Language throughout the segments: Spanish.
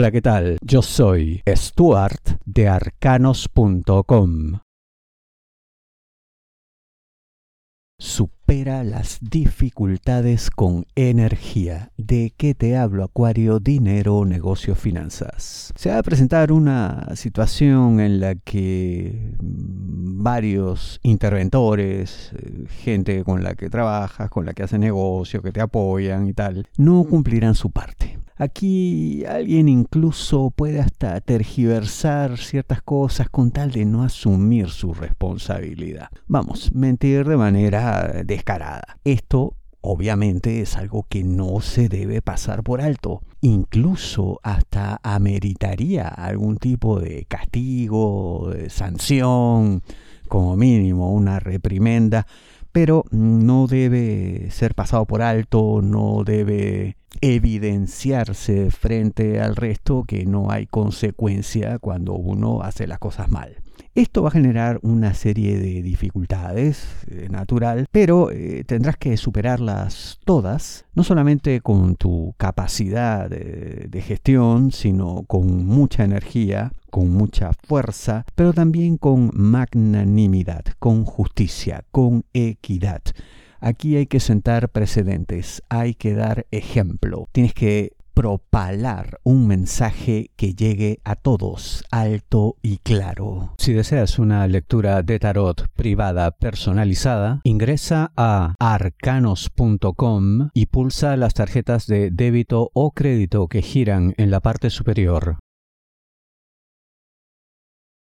Hola, ¿qué tal? Yo soy Stuart de arcanos.com. Supera las dificultades con energía. ¿De qué te hablo, Acuario? Dinero, negocio, finanzas. Se va a presentar una situación en la que varios interventores, eh, gente con la que trabajas, con la que haces negocio, que te apoyan y tal, no cumplirán su parte. Aquí alguien incluso puede hasta tergiversar ciertas cosas con tal de no asumir su responsabilidad. Vamos, mentir de manera descarada. Esto obviamente es algo que no se debe pasar por alto. Incluso hasta ameritaría algún tipo de castigo, de sanción, como mínimo una reprimenda, pero no debe ser pasado por alto, no debe evidenciarse frente al resto que no hay consecuencia cuando uno hace las cosas mal. Esto va a generar una serie de dificultades, eh, natural, pero eh, tendrás que superarlas todas, no solamente con tu capacidad de gestión, sino con mucha energía, con mucha fuerza, pero también con magnanimidad, con justicia, con equidad. Aquí hay que sentar precedentes, hay que dar ejemplo. Tienes que propalar un mensaje que llegue a todos, alto y claro. Si deseas una lectura de tarot privada personalizada, ingresa a arcanos.com y pulsa las tarjetas de débito o crédito que giran en la parte superior.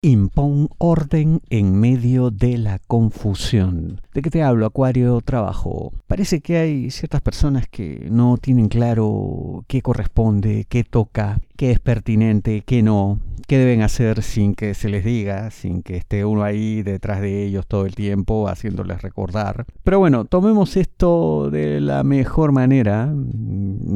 Impón orden en medio de la confusión. ¿De qué te hablo, Acuario? Trabajo. Parece que hay ciertas personas que no tienen claro qué corresponde, qué toca, qué es pertinente, qué no, qué deben hacer sin que se les diga, sin que esté uno ahí detrás de ellos todo el tiempo haciéndoles recordar. Pero bueno, tomemos esto de la mejor manera,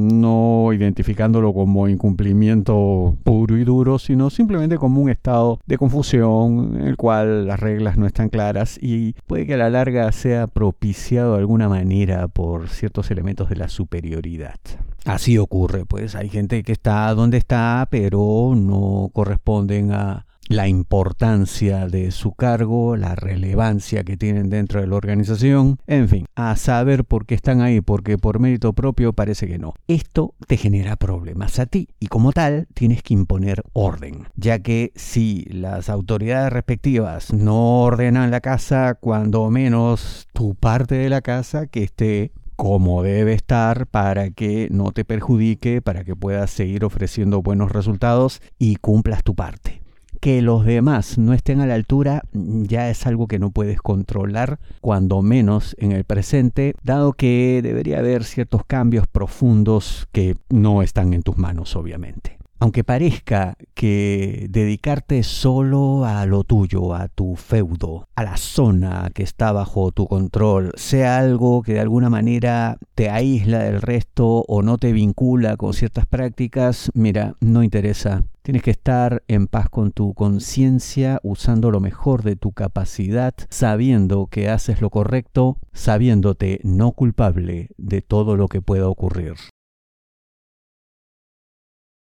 no identificándolo como incumplimiento puro y duro, sino simplemente como un estado de confusión en el cual las reglas no están claras y puede que a la larga sea propiciado de alguna manera por ciertos elementos de la superioridad. Así ocurre, pues hay gente que está donde está, pero no corresponden a la importancia de su cargo, la relevancia que tienen dentro de la organización, en fin, a saber por qué están ahí, porque por mérito propio parece que no. Esto te genera problemas a ti y como tal tienes que imponer orden, ya que si las autoridades respectivas no ordenan la casa, cuando menos tu parte de la casa que esté como debe estar para que no te perjudique, para que puedas seguir ofreciendo buenos resultados y cumplas tu parte. Que los demás no estén a la altura ya es algo que no puedes controlar, cuando menos en el presente, dado que debería haber ciertos cambios profundos que no están en tus manos, obviamente. Aunque parezca que dedicarte solo a lo tuyo, a tu feudo, a la zona que está bajo tu control, sea algo que de alguna manera te aísla del resto o no te vincula con ciertas prácticas, mira, no interesa. Tienes que estar en paz con tu conciencia, usando lo mejor de tu capacidad, sabiendo que haces lo correcto, sabiéndote no culpable de todo lo que pueda ocurrir.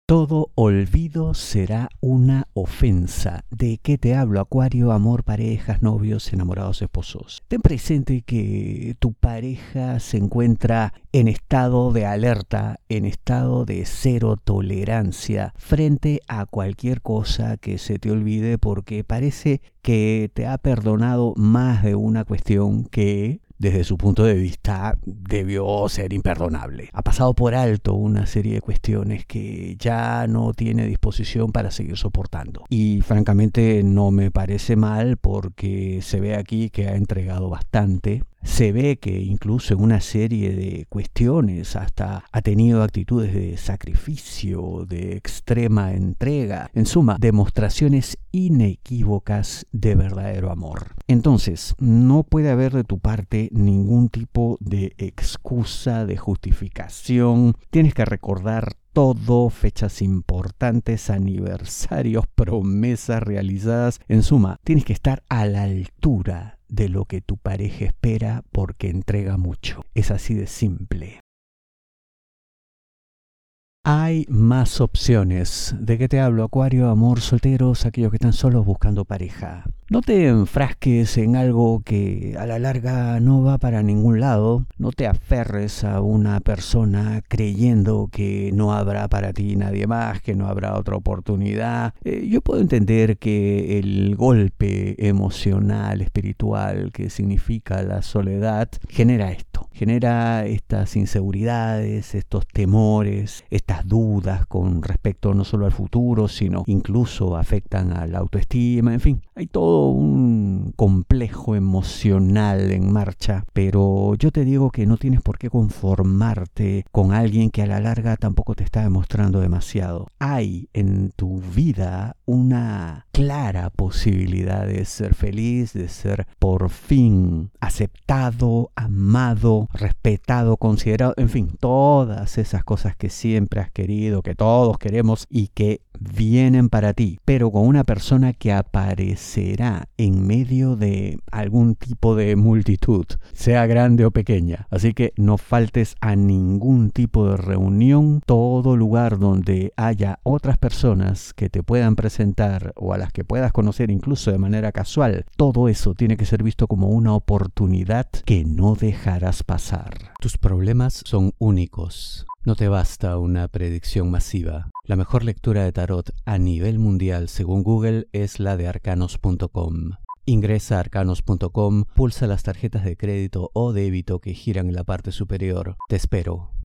Todo olvido será una ofensa. ¿De qué te hablo, Acuario? Amor, parejas, novios, enamorados, esposos. Ten presente que tu pareja se encuentra en estado de alerta, en estado de cero tolerancia frente a cualquier cosa que se te olvide porque parece que te ha perdonado más de una cuestión que desde su punto de vista debió ser imperdonable. Ha pasado por alto una serie de cuestiones que ya no tiene disposición para seguir soportando. Y francamente no me parece mal porque se ve aquí que ha entregado bastante se ve que incluso en una serie de cuestiones hasta ha tenido actitudes de sacrificio, de extrema entrega, en suma, demostraciones inequívocas de verdadero amor. Entonces, no puede haber de tu parte ningún tipo de excusa, de justificación. Tienes que recordar todo, fechas importantes, aniversarios, promesas realizadas. En suma, tienes que estar a la altura de lo que tu pareja espera porque entrega mucho. Es así de simple. Hay más opciones. ¿De qué te hablo? Acuario, amor, solteros, aquellos que están solos buscando pareja. No te enfrasques en algo que a la larga no va para ningún lado. No te aferres a una persona creyendo que no habrá para ti nadie más, que no habrá otra oportunidad. Eh, yo puedo entender que el golpe emocional, espiritual que significa la soledad genera esto. Genera estas inseguridades, estos temores, estas dudas con respecto no solo al futuro, sino incluso afectan a la autoestima, en fin, hay todo un complejo emocional en marcha, pero yo te digo que no tienes por qué conformarte con alguien que a la larga tampoco te está demostrando demasiado. Hay en tu vida una clara posibilidad de ser feliz, de ser por fin aceptado, amado, respetado, considerado, en fin, todas esas cosas que siempre has querido, que todos queremos y que vienen para ti, pero con una persona que aparecerá en medio de algún tipo de multitud, sea grande o pequeña. Así que no faltes a ningún tipo de reunión, todo lugar donde haya otras personas que te puedan presentar o a las que puedas conocer incluso de manera casual. Todo eso tiene que ser visto como una oportunidad que no dejarás pasar. Tus problemas son únicos. No te basta una predicción masiva. La mejor lectura de tarot a nivel mundial según Google es la de arcanos.com. Ingresa a arcanos.com, pulsa las tarjetas de crédito o débito que giran en la parte superior. Te espero.